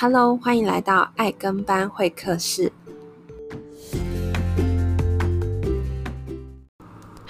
Hello，欢迎来到爱跟班会客室。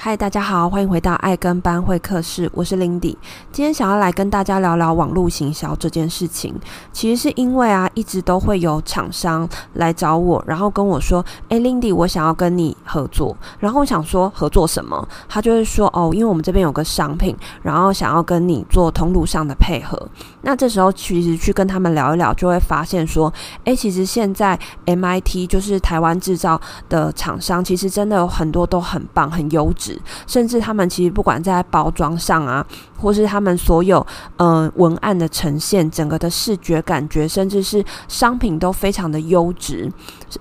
嗨，大家好，欢迎回到爱跟班会客室，我是 Lindy。今天想要来跟大家聊聊网络行销这件事情。其实是因为啊，一直都会有厂商来找我，然后跟我说：“诶，Lindy，我想要跟你合作。”然后我想说合作什么？他就会说：“哦，因为我们这边有个商品，然后想要跟你做通路上的配合。”那这时候其实去跟他们聊一聊，就会发现说：“诶，其实现在 MIT 就是台湾制造的厂商，其实真的有很多都很棒，很优质。”甚至他们其实不管在包装上啊，或是他们所有嗯、呃、文案的呈现，整个的视觉感觉，甚至是商品都非常的优质，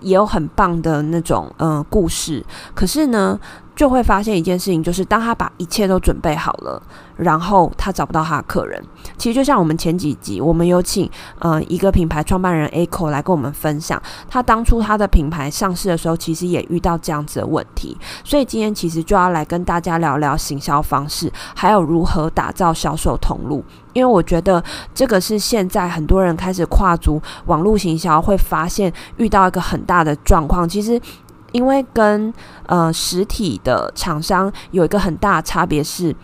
也有很棒的那种嗯、呃、故事。可是呢，就会发现一件事情，就是当他把一切都准备好了，然后他找不到他的客人。其实就像我们前几集，我们有请呃一个品牌创办人 Echo 来跟我们分享，他当初他的品牌上市的时候，其实也遇到这样子的问题。所以今天其实就要来跟大家聊聊行销方式，还有如何打造销售通路。因为我觉得这个是现在很多人开始跨足网络行销，会发现遇到一个很大的状况。其实。因为跟呃实体的厂商有一个很大的差别是，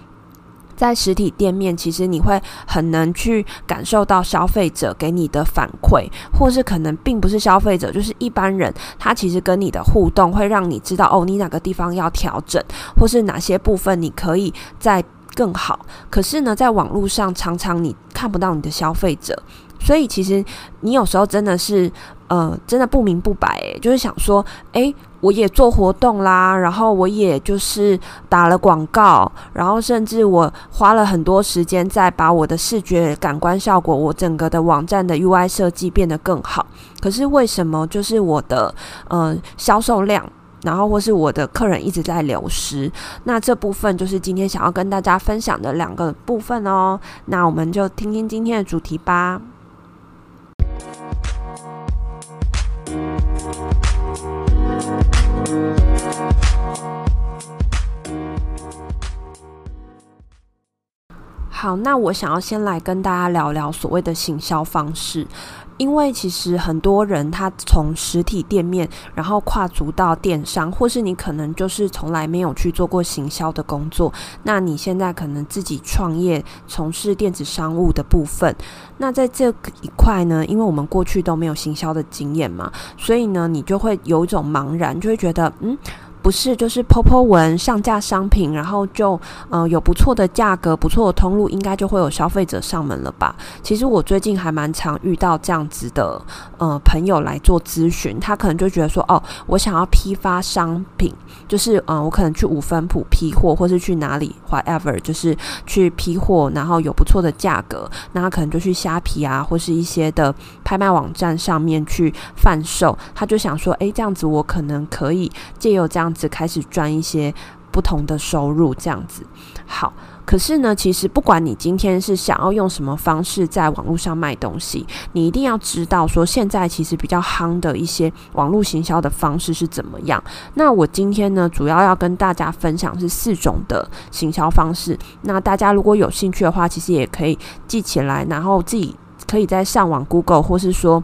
在实体店面，其实你会很能去感受到消费者给你的反馈，或是可能并不是消费者，就是一般人，他其实跟你的互动会让你知道哦，你哪个地方要调整，或是哪些部分你可以再更好。可是呢，在网络上常常你看不到你的消费者。所以其实你有时候真的是，呃，真的不明不白，诶，就是想说，诶，我也做活动啦，然后我也就是打了广告，然后甚至我花了很多时间在把我的视觉感官效果，我整个的网站的 UI 设计变得更好。可是为什么就是我的呃销售量，然后或是我的客人一直在流失？那这部分就是今天想要跟大家分享的两个部分哦。那我们就听听今天的主题吧。好，那我想要先来跟大家聊聊所谓的行销方式，因为其实很多人他从实体店面，然后跨足到电商，或是你可能就是从来没有去做过行销的工作，那你现在可能自己创业从事电子商务的部分，那在这一块呢，因为我们过去都没有行销的经验嘛，所以呢，你就会有一种茫然，就会觉得嗯。不是，就是 po po 文上架商品，然后就呃有不错的价格、不错的通路，应该就会有消费者上门了吧？其实我最近还蛮常遇到这样子的呃朋友来做咨询，他可能就觉得说，哦，我想要批发商品，就是嗯、我可能去五分埔批货，或是去哪里 whatever，就是去批货，然后有不错的价格，那他可能就去虾皮啊，或是一些的拍卖网站上面去贩售，他就想说，诶，这样子我可能可以借由这样。只开始赚一些不同的收入，这样子好。可是呢，其实不管你今天是想要用什么方式在网络上卖东西，你一定要知道说，现在其实比较夯的一些网络行销的方式是怎么样。那我今天呢，主要要跟大家分享是四种的行销方式。那大家如果有兴趣的话，其实也可以记起来，然后自己可以在上网 Google 或是说。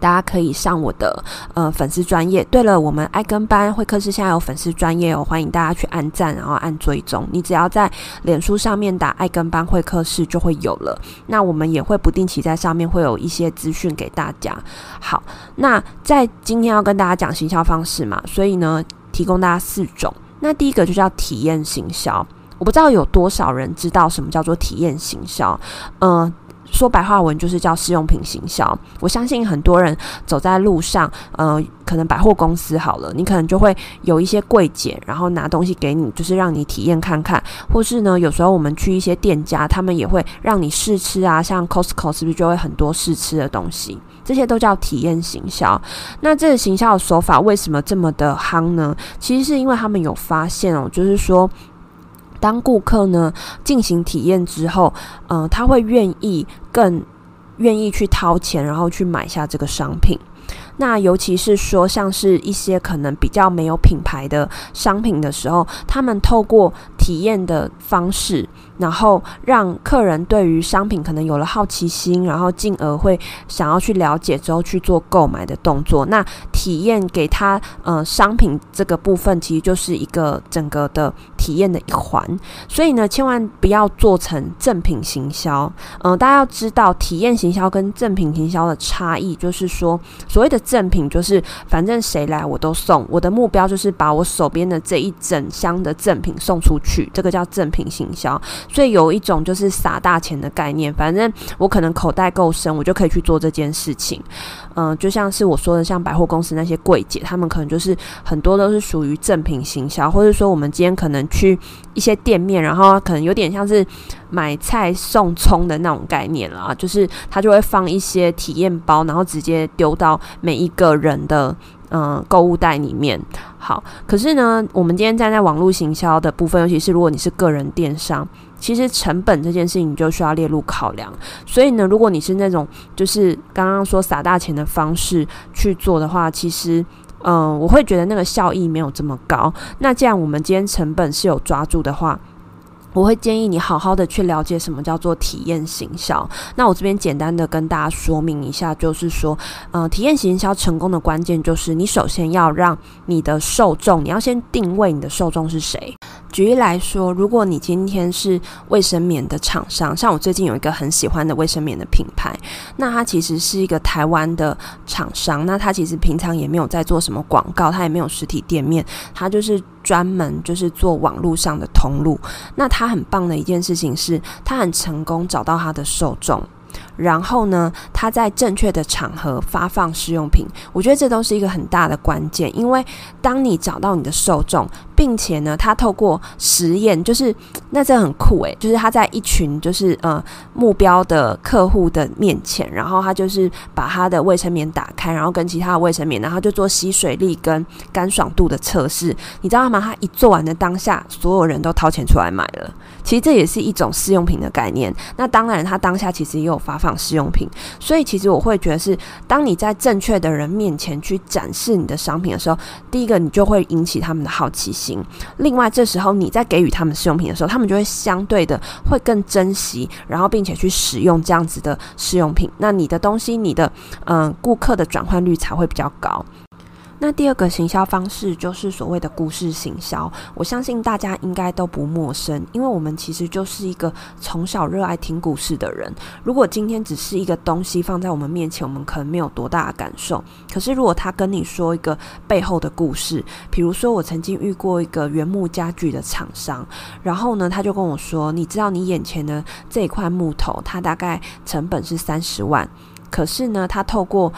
大家可以上我的呃粉丝专业。对了，我们爱跟班会客室现在有粉丝专业哦，欢迎大家去按赞，然后按追踪。你只要在脸书上面打“爱跟班会客室”就会有了。那我们也会不定期在上面会有一些资讯给大家。好，那在今天要跟大家讲行销方式嘛，所以呢，提供大家四种。那第一个就叫体验行销。我不知道有多少人知道什么叫做体验行销，嗯、说白话文就是叫试用品行销。我相信很多人走在路上，呃，可能百货公司好了，你可能就会有一些柜姐，然后拿东西给你，就是让你体验看看。或是呢，有时候我们去一些店家，他们也会让你试吃啊，像 Costco 是不是就会很多试吃的东西？这些都叫体验行销。那这个行销的手法为什么这么的夯呢？其实是因为他们有发现哦，就是说。当顾客呢进行体验之后，嗯、他会愿意更愿意去掏钱，然后去买下这个商品。那尤其是说，像是一些可能比较没有品牌的商品的时候，他们透过体验的方式。然后让客人对于商品可能有了好奇心，然后进而会想要去了解之后去做购买的动作。那体验给他呃商品这个部分，其实就是一个整个的体验的一环。所以呢，千万不要做成赠品行销。嗯、大家要知道体验行销跟赠品行销的差异，就是说所谓的赠品就是反正谁来我都送，我的目标就是把我手边的这一整箱的赠品送出去，这个叫赠品行销。所以有一种就是撒大钱的概念，反正我可能口袋够深，我就可以去做这件事情。嗯、就像是我说的，像百货公司那些柜姐，他们可能就是很多都是属于正品行销，或者说我们今天可能去一些店面，然后可能有点像是买菜送葱的那种概念啦，就是他就会放一些体验包，然后直接丢到每一个人的。嗯，购物袋里面好，可是呢，我们今天站在网络行销的部分，尤其是如果你是个人电商，其实成本这件事情你就需要列入考量。所以呢，如果你是那种就是刚刚说撒大钱的方式去做的话，其实嗯，我会觉得那个效益没有这么高。那既然我们今天成本是有抓住的话，我会建议你好好的去了解什么叫做体验行销。那我这边简单的跟大家说明一下，就是说，呃，体验行销成功的关键就是你首先要让你的受众，你要先定位你的受众是谁。举例来说，如果你今天是卫生棉的厂商，像我最近有一个很喜欢的卫生棉的品牌，那它其实是一个台湾的厂商，那它其实平常也没有在做什么广告，它也没有实体店面，它就是专门就是做网络上的通路。那它很棒的一件事情是，它很成功找到它的受众。然后呢，他在正确的场合发放试用品，我觉得这都是一个很大的关键。因为当你找到你的受众，并且呢，他透过实验，就是那这很酷诶，就是他在一群就是呃目标的客户的面前，然后他就是把他的卫生棉打开，然后跟其他的卫生棉，然后就做吸水力跟干爽度的测试。你知道吗？他一做完的当下，所有人都掏钱出来买了。其实这也是一种试用品的概念。那当然，他当下其实也有发放。试用品，所以其实我会觉得是，当你在正确的人面前去展示你的商品的时候，第一个你就会引起他们的好奇心。另外，这时候你在给予他们试用品的时候，他们就会相对的会更珍惜，然后并且去使用这样子的试用品。那你的东西，你的嗯顾客的转换率才会比较高。那第二个行销方式就是所谓的故事行销，我相信大家应该都不陌生，因为我们其实就是一个从小热爱听故事的人。如果今天只是一个东西放在我们面前，我们可能没有多大的感受。可是如果他跟你说一个背后的故事，比如说我曾经遇过一个原木家具的厂商，然后呢，他就跟我说：“你知道你眼前的这一块木头，它大概成本是三十万，可是呢，他透过……”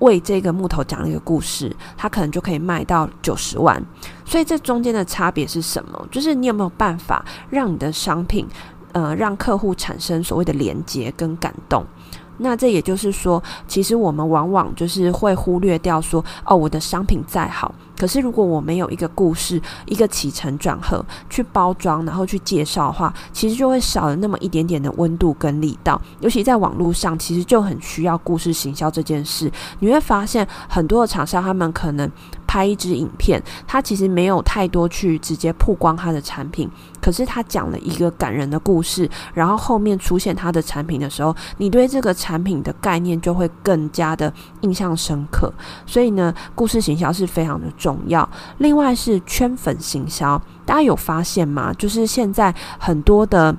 为这个木头讲了一个故事，它可能就可以卖到九十万。所以这中间的差别是什么？就是你有没有办法让你的商品，呃，让客户产生所谓的连接跟感动？那这也就是说，其实我们往往就是会忽略掉说，哦，我的商品再好。可是，如果我没有一个故事、一个起承转合去包装，然后去介绍的话，其实就会少了那么一点点的温度跟力道。尤其在网络上，其实就很需要故事行销这件事。你会发现，很多的厂商他们可能拍一支影片，他其实没有太多去直接曝光他的产品，可是他讲了一个感人的故事，然后后面出现他的产品的时候，你对这个产品的概念就会更加的印象深刻。所以呢，故事行销是非常的重要。重要。另外是圈粉行销，大家有发现吗？就是现在很多的。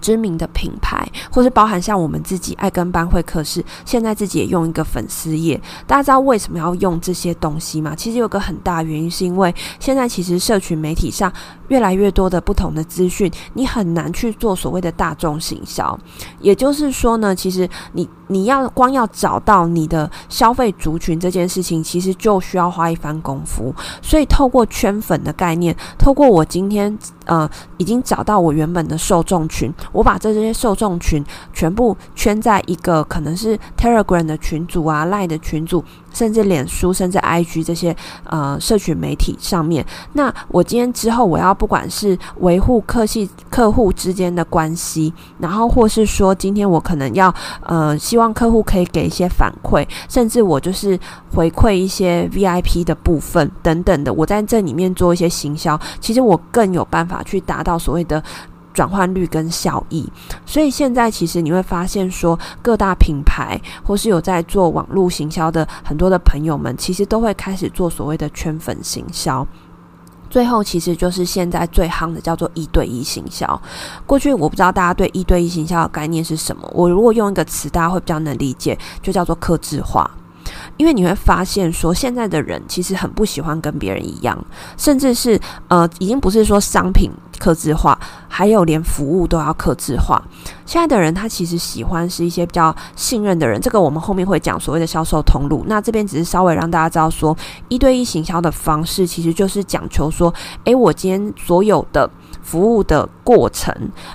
知名的品牌，或是包含像我们自己爱跟班会课室，现在自己也用一个粉丝页。大家知道为什么要用这些东西吗？其实有个很大原因，是因为现在其实社群媒体上越来越多的不同的资讯，你很难去做所谓的大众行销。也就是说呢，其实你你要光要找到你的消费族群这件事情，其实就需要花一番功夫。所以透过圈粉的概念，透过我今天呃已经找到我原本的受众群。我把这些受众群全部圈在一个可能是 Telegram 的群组啊，Line 的群组。甚至脸书，甚至 IG 这些呃社群媒体上面，那我今天之后，我要不管是维护客系客户之间的关系，然后或是说今天我可能要呃希望客户可以给一些反馈，甚至我就是回馈一些 VIP 的部分等等的，我在这里面做一些行销，其实我更有办法去达到所谓的转换率跟效益。所以现在其实你会发现说，各大品牌或是有在做网络行销的很多的朋友们，其实都会开始做所谓的圈粉行销。最后，其实就是现在最夯的叫做一对一行销。过去我不知道大家对一对一行销的概念是什么，我如果用一个词，大家会比较能理解，就叫做客制化。因为你会发现，说现在的人其实很不喜欢跟别人一样，甚至是呃，已经不是说商品客制化，还有连服务都要克制化。现在的人他其实喜欢是一些比较信任的人，这个我们后面会讲所谓的销售通路。那这边只是稍微让大家知道说，一对一行销的方式其实就是讲求说，诶，我今天所有的服务的过程，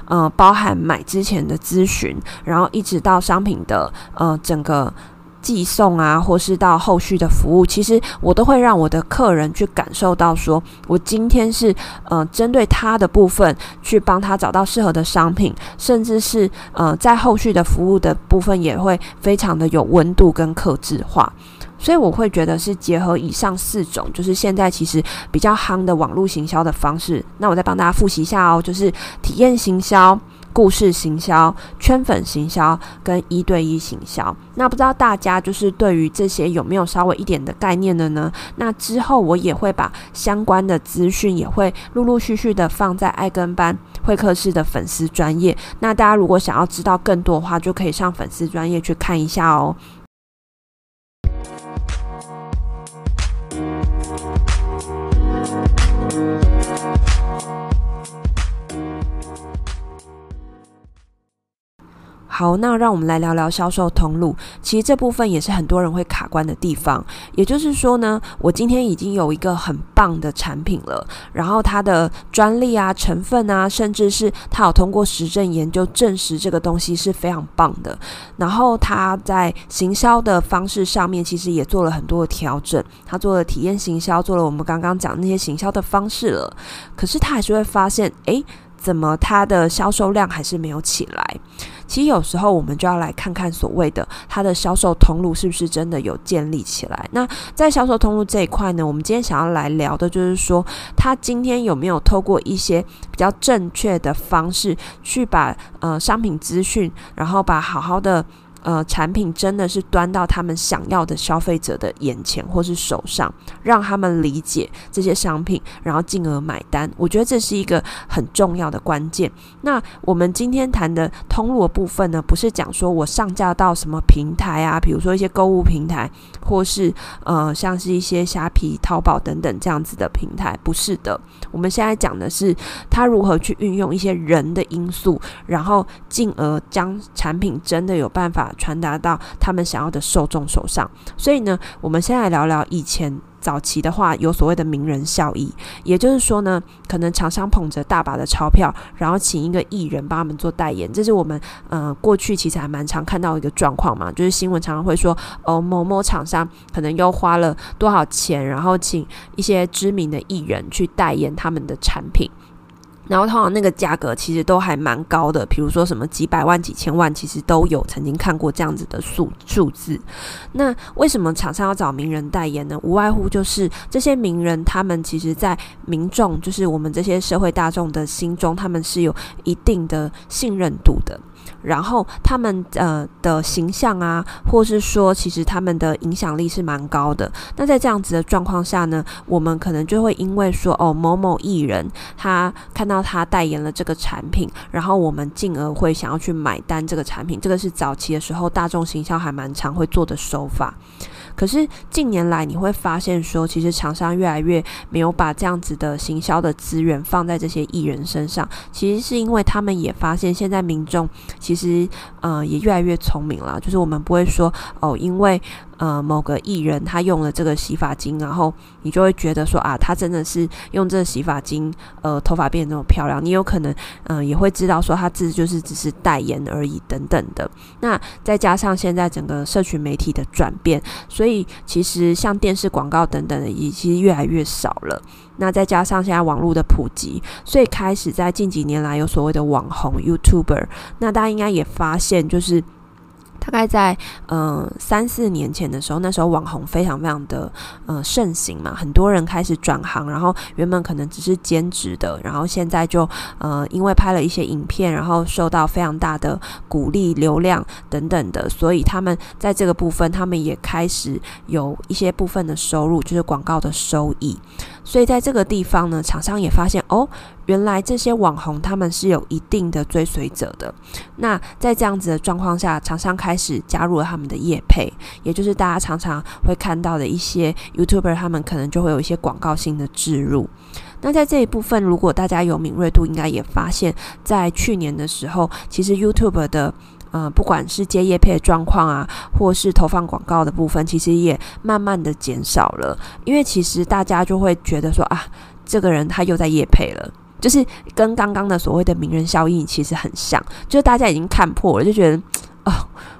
呃，包含买之前的咨询，然后一直到商品的呃整个。寄送啊，或是到后续的服务，其实我都会让我的客人去感受到说，我今天是呃针对他的部分去帮他找到适合的商品，甚至是呃在后续的服务的部分也会非常的有温度跟客制化，所以我会觉得是结合以上四种，就是现在其实比较夯的网络行销的方式。那我再帮大家复习一下哦，就是体验行销。故事行销、圈粉行销跟一对一行销，那不知道大家就是对于这些有没有稍微一点的概念的呢？那之后我也会把相关的资讯也会陆陆续续的放在爱跟班会客室的粉丝专业。那大家如果想要知道更多的话，就可以上粉丝专业去看一下哦。好，那让我们来聊聊销售通路。其实这部分也是很多人会卡关的地方。也就是说呢，我今天已经有一个很棒的产品了，然后它的专利啊、成分啊，甚至是它有通过实证研究证实这个东西是非常棒的。然后它在行销的方式上面，其实也做了很多的调整。它做了体验行销，做了我们刚刚讲那些行销的方式了。可是他还是会发现，诶，怎么它的销售量还是没有起来？其实有时候我们就要来看看所谓的它的销售通路是不是真的有建立起来。那在销售通路这一块呢，我们今天想要来聊的就是说，他今天有没有透过一些比较正确的方式去把呃商品资讯，然后把好好的。呃，产品真的是端到他们想要的消费者的眼前或是手上，让他们理解这些商品，然后进而买单。我觉得这是一个很重要的关键。那我们今天谈的通路的部分呢，不是讲说我上架到什么平台啊，比如说一些购物平台，或是呃，像是一些虾皮、淘宝等等这样子的平台，不是的。我们现在讲的是他如何去运用一些人的因素，然后进而将产品真的有办法。传达到他们想要的受众手上，所以呢，我们先来聊聊以前早期的话，有所谓的名人效益，也就是说呢，可能厂商捧着大把的钞票，然后请一个艺人帮他们做代言，这是我们呃过去其实还蛮常看到一个状况嘛，就是新闻常常会说哦，某某厂商可能又花了多少钱，然后请一些知名的艺人去代言他们的产品。然后通常那个价格其实都还蛮高的，比如说什么几百万、几千万，其实都有曾经看过这样子的数数字。那为什么厂商要找名人代言呢？无外乎就是这些名人，他们其实在民众，就是我们这些社会大众的心中，他们是有一定的信任度的。然后他们呃的形象啊，或是说其实他们的影响力是蛮高的。那在这样子的状况下呢，我们可能就会因为说哦某某艺人他看到他代言了这个产品，然后我们进而会想要去买单这个产品。这个是早期的时候大众行销还蛮常会做的手法。可是近年来你会发现说，其实厂商越来越没有把这样子的行销的资源放在这些艺人身上，其实是因为他们也发现现在民众其实呃也越来越聪明了，就是我们不会说哦，因为。呃，某个艺人他用了这个洗发精，然后你就会觉得说啊，他真的是用这个洗发精，呃，头发变得那么漂亮。你有可能，嗯、也会知道说他这就是只是代言而已等等的。那再加上现在整个社群媒体的转变，所以其实像电视广告等等的也其实越来越少了。那再加上现在网络的普及，所以开始在近几年来有所谓的网红 YouTuber。那大家应该也发现就是。大概在呃三四年前的时候，那时候网红非常非常的呃盛行嘛，很多人开始转行，然后原本可能只是兼职的，然后现在就呃因为拍了一些影片，然后受到非常大的鼓励、流量等等的，所以他们在这个部分，他们也开始有一些部分的收入，就是广告的收益。所以在这个地方呢，厂商也发现哦，原来这些网红他们是有一定的追随者的。那在这样子的状况下，厂商开始加入了他们的业配，也就是大家常常会看到的一些 YouTuber，他们可能就会有一些广告性的置入。那在这一部分，如果大家有敏锐度，应该也发现，在去年的时候，其实 YouTube 的。嗯，不管是接业配的状况啊，或是投放广告的部分，其实也慢慢的减少了。因为其实大家就会觉得说啊，这个人他又在业配了，就是跟刚刚的所谓的名人效应其实很像，就是大家已经看破了，就觉得哦，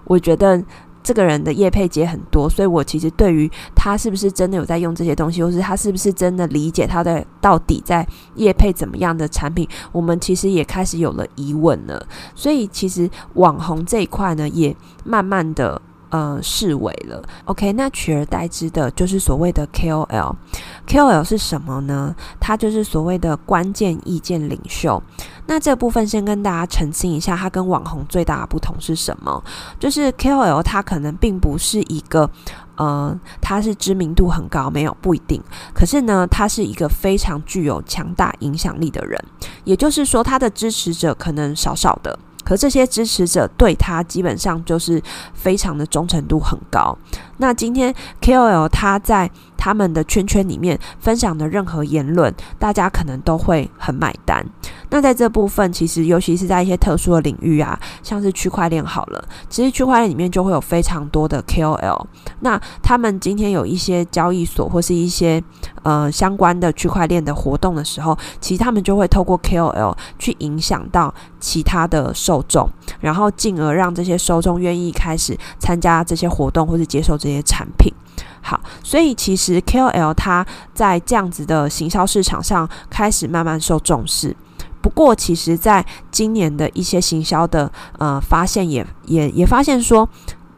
我觉得。这个人的业配接很多，所以我其实对于他是不是真的有在用这些东西，或是他是不是真的理解他的到底在业配怎么样的产品，我们其实也开始有了疑问了。所以其实网红这一块呢，也慢慢的。呃，式微了。OK，那取而代之的就是所谓的 KOL。KOL 是什么呢？它就是所谓的关键意见领袖。那这部分先跟大家澄清一下，它跟网红最大的不同是什么？就是 KOL 它可能并不是一个，呃，它是知名度很高，没有，不一定。可是呢，他是一个非常具有强大影响力的人。也就是说，他的支持者可能少少的。可这些支持者对他基本上就是非常的忠诚度很高。那今天 KOL 他在他们的圈圈里面分享的任何言论，大家可能都会很买单。那在这部分，其实尤其是在一些特殊的领域啊，像是区块链好了，其实区块链里面就会有非常多的 KOL。那他们今天有一些交易所或是一些呃相关的区块链的活动的时候，其实他们就会透过 KOL 去影响到其他的受众，然后进而让这些受众愿意开始参加这些活动或是接受这些产品。好，所以其实 KOL 它在这样子的行销市场上开始慢慢受重视。不过，其实在今年的一些行销的呃发现也，也也发现说，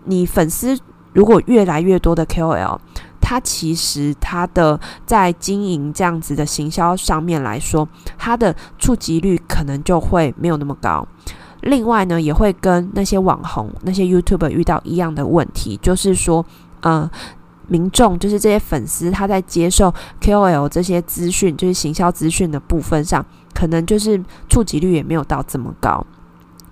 你粉丝如果越来越多的 KOL，他其实他的在经营这样子的行销上面来说，他的触及率可能就会没有那么高。另外呢，也会跟那些网红、那些 YouTube 遇到一样的问题，就是说，呃。民众就是这些粉丝，他在接受 KOL 这些资讯，就是行销资讯的部分上，可能就是触及率也没有到这么高。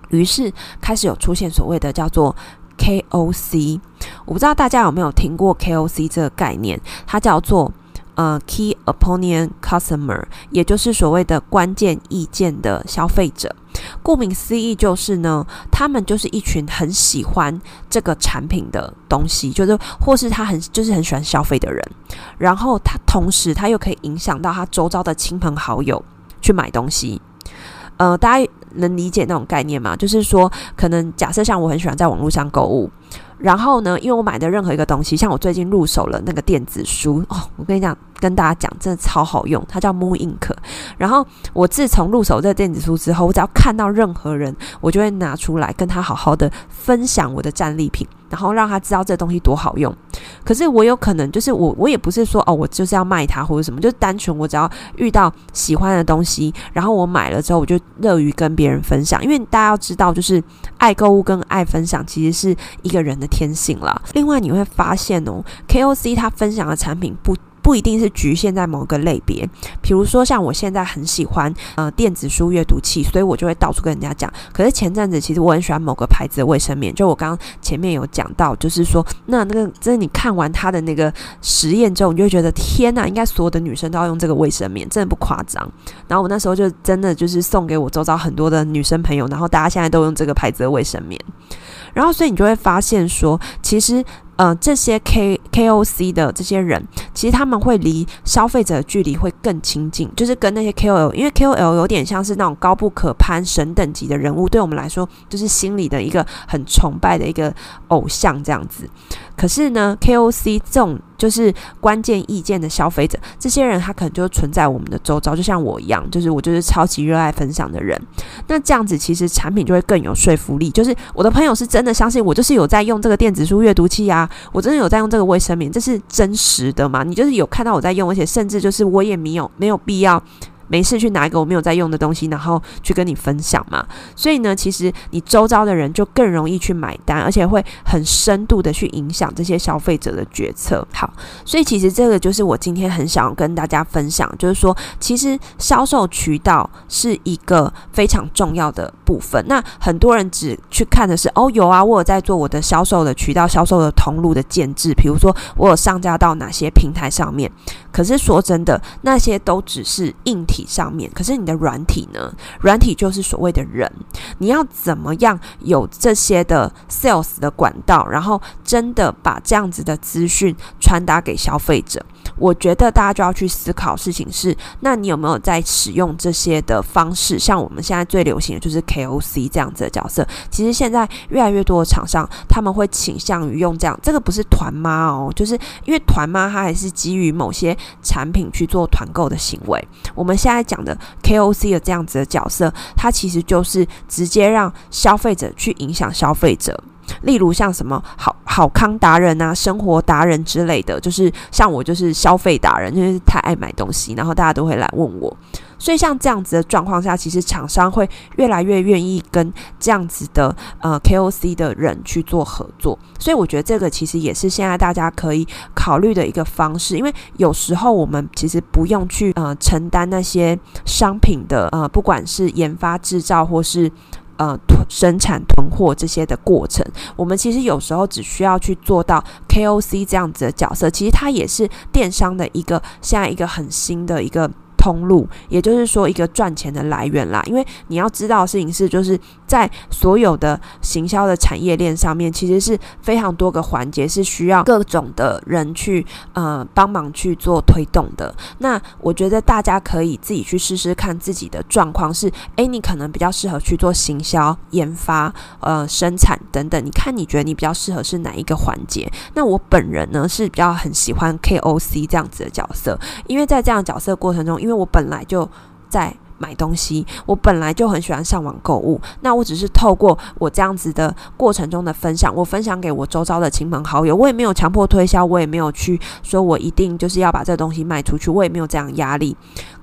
于是开始有出现所谓的叫做 KOC，我不知道大家有没有听过 KOC 这个概念，它叫做。呃，Key Opinion Customer，也就是所谓的关键意见的消费者。顾名思义，就是呢，他们就是一群很喜欢这个产品的东西，就是或是他很就是很喜欢消费的人。然后他同时他又可以影响到他周遭的亲朋好友去买东西。呃，大家能理解那种概念吗？就是说，可能假设像我很喜欢在网络上购物。然后呢，因为我买的任何一个东西，像我最近入手了那个电子书哦，我跟你讲，跟大家讲，真的超好用，它叫 Moon Ink。然后我自从入手这个电子书之后，我只要看到任何人，我就会拿出来跟他好好的分享我的战利品，然后让他知道这东西多好用。可是我有可能就是我，我也不是说哦，我就是要卖它或者什么，就单纯我只要遇到喜欢的东西，然后我买了之后，我就乐于跟别人分享，因为大家要知道，就是爱购物跟爱分享其实是一个人的天性了。另外你会发现哦，KOC 他分享的产品不。不一定是局限在某个类别，比如说像我现在很喜欢呃电子书阅读器，所以我就会到处跟人家讲。可是前阵子其实我很喜欢某个牌子的卫生棉，就我刚刚前面有讲到，就是说那那个真的你看完他的那个实验之后，你就会觉得天呐，应该所有的女生都要用这个卫生棉，真的不夸张。然后我那时候就真的就是送给我周遭很多的女生朋友，然后大家现在都用这个牌子的卫生棉。然后所以你就会发现说，其实。呃，这些 K KOC 的这些人，其实他们会离消费者的距离会更亲近，就是跟那些 KOL，因为 KOL 有点像是那种高不可攀、神等级的人物，对我们来说就是心里的一个很崇拜的一个偶像这样子。可是呢，KOC 这种就是关键意见的消费者，这些人他可能就存在我们的周遭，就像我一样，就是我就是超级热爱分享的人。那这样子其实产品就会更有说服力，就是我的朋友是真的相信我，就是有在用这个电子书阅读器啊，我真的有在用这个卫生棉，这是真实的嘛？你就是有看到我在用，而且甚至就是我也没有没有必要。没事去拿一个我没有在用的东西，然后去跟你分享嘛。所以呢，其实你周遭的人就更容易去买单，而且会很深度的去影响这些消费者的决策。好，所以其实这个就是我今天很想要跟大家分享，就是说，其实销售渠道是一个非常重要的部分。那很多人只去看的是，哦，有啊，我有在做我的销售的渠道、销售的通路的建制，比如说我有上架到哪些平台上面。可是说真的，那些都只是硬体上面。可是你的软体呢？软体就是所谓的人，你要怎么样有这些的 sales 的管道，然后真的把这样子的资讯传达给消费者？我觉得大家就要去思考事情是，那你有没有在使用这些的方式？像我们现在最流行的就是 KOC 这样子的角色。其实现在越来越多的厂商他们会倾向于用这样，这个不是团妈哦，就是因为团妈她还是基于某些产品去做团购的行为。我们现在讲的 KOC 的这样子的角色，它其实就是直接让消费者去影响消费者。例如像什么好好康达人啊、生活达人之类的，就是像我就是消费达人，就是太爱买东西，然后大家都会来问我。所以像这样子的状况下，其实厂商会越来越愿意跟这样子的呃 KOC 的人去做合作。所以我觉得这个其实也是现在大家可以考虑的一个方式，因为有时候我们其实不用去呃承担那些商品的呃不管是研发制造或是。呃，生产囤货这些的过程，我们其实有时候只需要去做到 KOC 这样子的角色，其实它也是电商的一个现在一个很新的一个。通路，也就是说一个赚钱的来源啦。因为你要知道的事情是，就是在所有的行销的产业链上面，其实是非常多个环节是需要各种的人去呃帮忙去做推动的。那我觉得大家可以自己去试试看自己的状况是，诶，你可能比较适合去做行销、研发、呃生产等等。你看你觉得你比较适合是哪一个环节？那我本人呢是比较很喜欢 KOC 这样子的角色，因为在这样角色过程中，因为我本来就在买东西，我本来就很喜欢上网购物。那我只是透过我这样子的过程中的分享，我分享给我周遭的亲朋好友，我也没有强迫推销，我也没有去说我一定就是要把这东西卖出去，我也没有这样压力。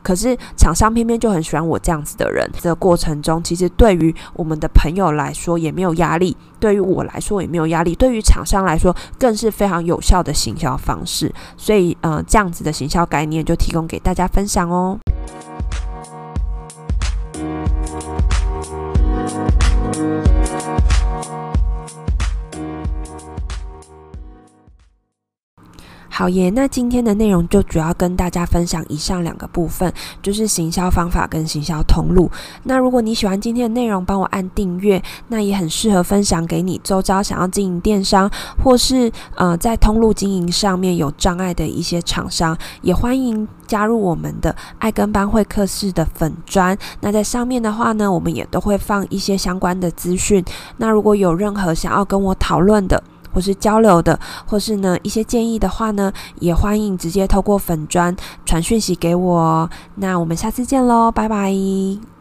可是厂商偏偏就很喜欢我这样子的人。这过程中，其实对于我们的朋友来说也没有压力，对于我来说也没有压力，对于厂商来说更是非常有效的行销方式。所以，呃，这样子的行销概念就提供给大家分享哦。好耶，那今天的内容就主要跟大家分享以上两个部分，就是行销方法跟行销通路。那如果你喜欢今天的内容，帮我按订阅，那也很适合分享给你周遭想要经营电商或是呃在通路经营上面有障碍的一些厂商，也欢迎加入我们的爱跟班会客室的粉专。那在上面的话呢，我们也都会放一些相关的资讯。那如果有任何想要跟我讨论的，或是交流的，或是呢一些建议的话呢，也欢迎直接透过粉砖传讯息给我。那我们下次见喽，拜拜。